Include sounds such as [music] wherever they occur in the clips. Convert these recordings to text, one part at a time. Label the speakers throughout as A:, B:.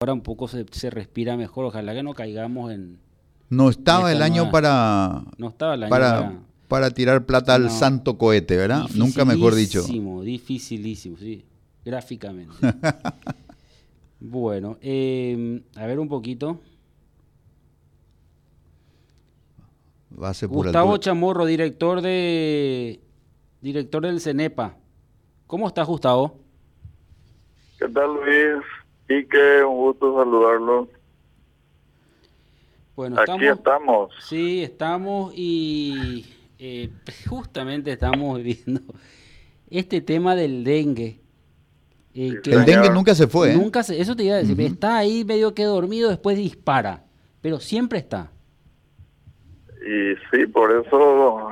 A: ahora un poco se, se respira mejor. Ojalá que no caigamos en.
B: No estaba el año para.
A: No estaba el año
B: para,
A: para.
B: para tirar plata al
A: No.
B: santo cohete, ¿verdad? Nunca mejor dicho.
A: Dificilísimo, dificilísimo, sí. Gráficamente. [laughs] bueno, eh, a ver un poquito.
B: Base
A: Gustavo
B: altura.
A: Chamorro, director de director del CENEPA. ¿Cómo estás, Gustavo?
C: ¿Qué tal Luis? Quique, un gusto saludarlo.
A: Bueno,
C: Aquí estamos.
A: Sí, estamos y eh, justamente estamos [laughs] viendo este tema del dengue. eh, que
B: El dengue nunca se fue, ¿eh?
A: nunca se- eso te iba a decir, está ahí medio que dormido, después dispara, pero siempre está.
C: Y sí, por eso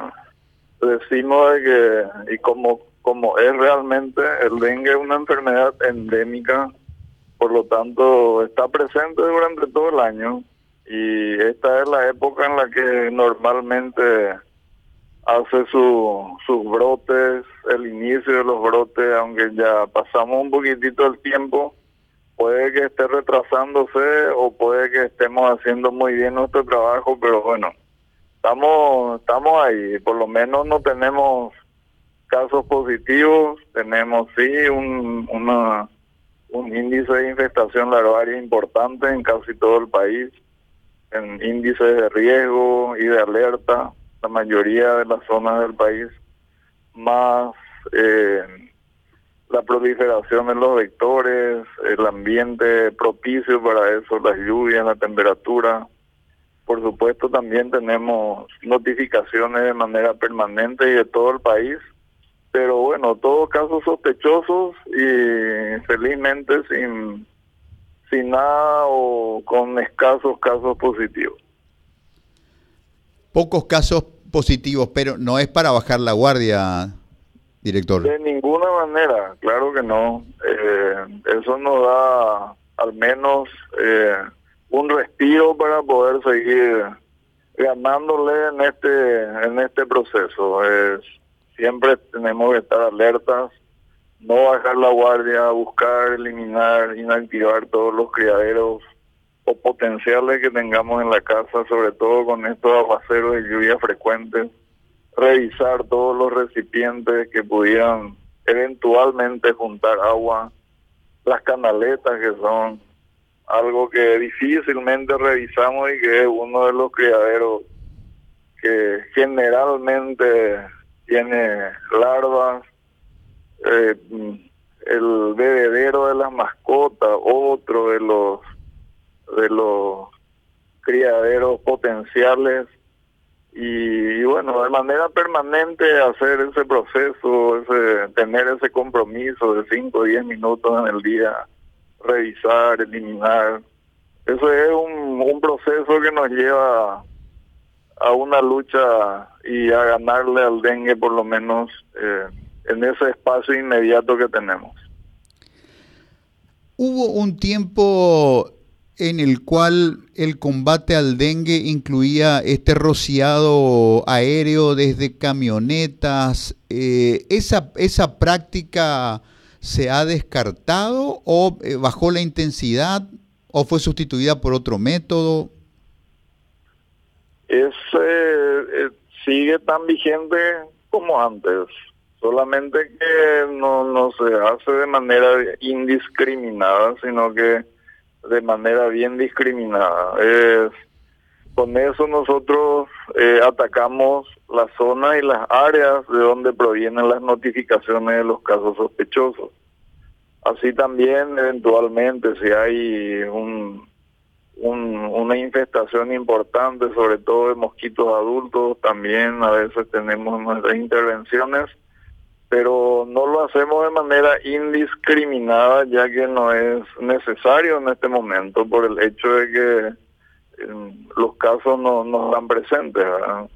C: decimos de que, y como, como es realmente, el dengue es una enfermedad endémica, por lo tanto está presente durante todo el año y esta es la época en la que normalmente hace su, sus brotes, el inicio de los brotes, aunque ya pasamos un poquitito el tiempo, puede que esté retrasándose o puede que estemos haciendo muy bien nuestro trabajo, pero bueno, estamos estamos ahí, por lo menos no tenemos casos positivos, tenemos sí un una, un índice de infestación larvaria importante en casi todo el país, en índices de riesgo y de alerta, la mayoría de las zonas del país, más eh, la proliferación de los vectores, el ambiente propicio para eso, las lluvias, la temperatura. Por supuesto, también tenemos notificaciones de manera permanente y de todo el país, pero bueno, todos casos sospechosos y felizmente sin, sin nada o con escasos casos positivos.
B: Pocos casos positivos, pero no es para bajar la guardia, director.
C: De ninguna manera, claro que no. Eh, eso nos da al menos eh, un respiro para poder seguir ganándole en este en este proceso. Es, siempre tenemos que estar alertas, no bajar la guardia, buscar, eliminar, inactivar todos los criaderos o potenciales que tengamos en la casa, sobre todo con estos aguaceros de lluvia frecuentes revisar todos los recipientes que pudieran eventualmente juntar agua, las canaletas que son algo que difícilmente revisamos y que es uno de los criaderos que generalmente tiene larvas, eh, el bebedero de las mascotas, otro de los de los criaderos potenciales y, bueno, de manera permanente hacer ese proceso, ese, tener ese compromiso de 5 o 10 minutos en el día, revisar, eliminar. Eso es un, un proceso que nos lleva a una lucha y a ganarle al dengue por lo menos eh, en ese espacio inmediato que tenemos.
B: Hubo un tiempo en el cual el combate al dengue incluía este rociado aéreo desde camionetas. Eh, esa, ¿Esa práctica se ha descartado o eh, bajó la intensidad o fue sustituida por otro método?
C: Es, eh, eh, sigue tan vigente como antes, solamente que no, no se hace de manera indiscriminada, sino que de manera bien discriminada. Es, con eso nosotros eh, atacamos la zona y las áreas de donde provienen las notificaciones de los casos sospechosos. Así también, eventualmente, si hay un, un, una infestación importante, sobre todo de mosquitos adultos, también a veces tenemos nuestras intervenciones, pero no lo hacemos de manera indiscriminada, ya que no es necesario en este momento por el hecho de que eh, los casos no, no están presentes. ¿verdad?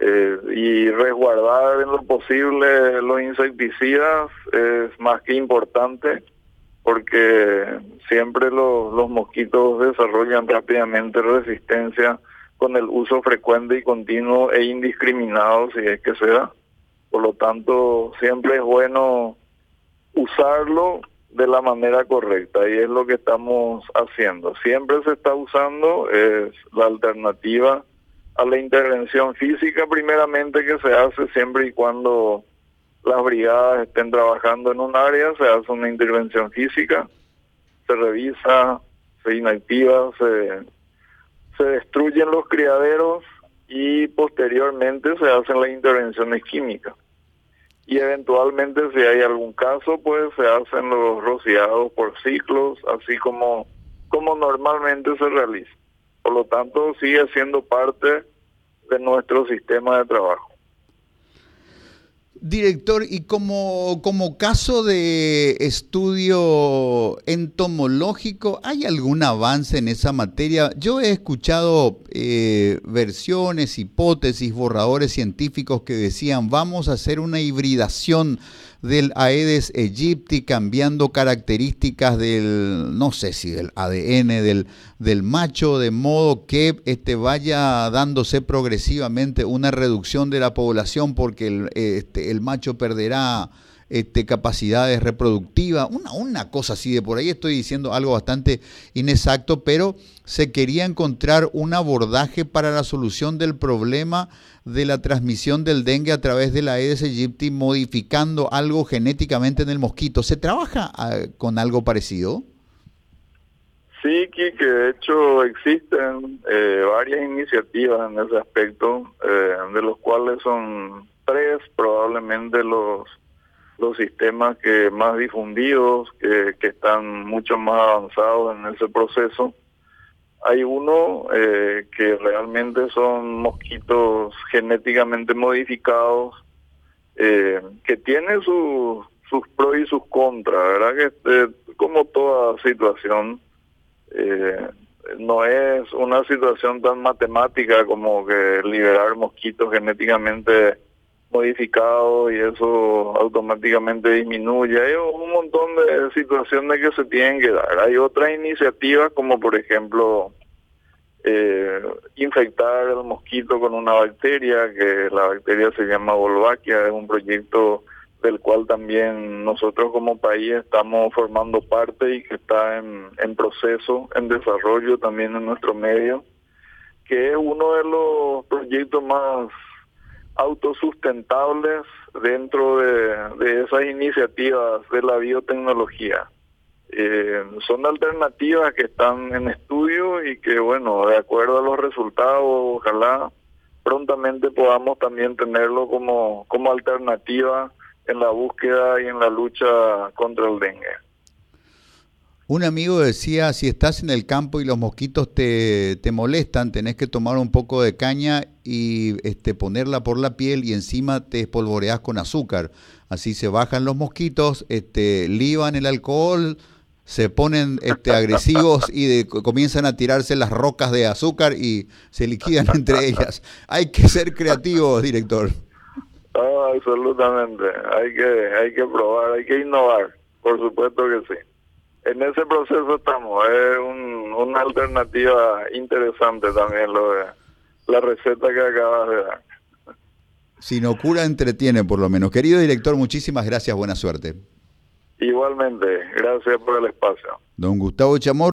C: Eh, y resguardar en lo posible los insecticidas es más que importante porque siempre lo- los mosquitos desarrollan rápidamente resistencia con el uso frecuente y continuo e indiscriminado si es que se da. Por lo tanto, siempre es bueno usarlo de la manera correcta y es lo que estamos haciendo. Siempre se está usando es la alternativa a la intervención física primeramente que se hace siempre y cuando las brigadas estén trabajando en un área, se hace una intervención física, se revisa, se inactiva, se, se destruyen los criaderos y posteriormente se hacen las intervenciones químicas. Y eventualmente si hay algún caso pues se hacen los rociados por ciclos así como como normalmente se realiza. Por lo tanto sigue siendo parte de nuestro sistema de trabajo
B: Director, y como, como caso de estudio entomológico, ¿hay algún avance en esa materia? Yo he escuchado eh, versiones, hipótesis, borradores científicos que decían vamos a hacer una hibridación del Aedes aegypti cambiando características del, no sé si del ADN del, del macho, de modo que este, vaya dándose progresivamente una reducción de la población porque el, este, el macho perderá este, capacidades reproductivas, una, una cosa así de por ahí estoy diciendo algo bastante inexacto, pero se quería encontrar un abordaje para la solución del problema de la transmisión del dengue a través de la Aedes aegypti modificando algo genéticamente en el mosquito. ¿Se trabaja ah, con algo parecido?
C: Sí, que de hecho existen eh, varias iniciativas en ese aspecto, eh, de los cuales son tres probablemente los los sistemas que más difundidos, que, que están mucho más avanzados en ese proceso. Hay uno eh, que realmente son mosquitos genéticamente modificados, eh, que tiene sus sus pros y sus contras, ¿verdad? Que eh, como toda situación, no es una situación tan matemática como que liberar mosquitos genéticamente modificado y eso automáticamente disminuye. Hay un montón de situaciones que se tienen que dar. Hay otras iniciativas como por ejemplo eh, infectar el mosquito con una bacteria, que la bacteria se llama Wolbachia, es un proyecto del cual también nosotros como país estamos formando parte y que está en, en proceso, en desarrollo también en nuestro medio, que es uno de los proyectos más autosustentables dentro de, esas iniciativas de la biotecnología. Eh, son alternativas que están en estudio y que, bueno, de acuerdo a los resultados, ojalá prontamente podamos también tenerlo como, como alternativa en la búsqueda y en la lucha contra el dengue.
B: Un amigo decía, si estás en el campo y los mosquitos te, te, molestan, tenés que tomar un poco de caña y este, ponerla por la piel y encima te espolvoreás con azúcar. Así se bajan los mosquitos, este, liban el alcohol, se ponen este, agresivos y comienzan a tirarse las rocas de azúcar y se liquidan [laughs] entre ellas. Hay que ser creativos, director.
C: absolutamente. Hay que, hay que probar, hay que innovar. Por supuesto que sí en ese proceso estamos. Es una alternativa interesante también lo de la receta que acabas de dar.
B: Si no cura, entretiene por lo menos. Querido director, muchísimas gracias. Buena suerte.
C: Igualmente, gracias por el espacio.
B: Don Gustavo Chamor.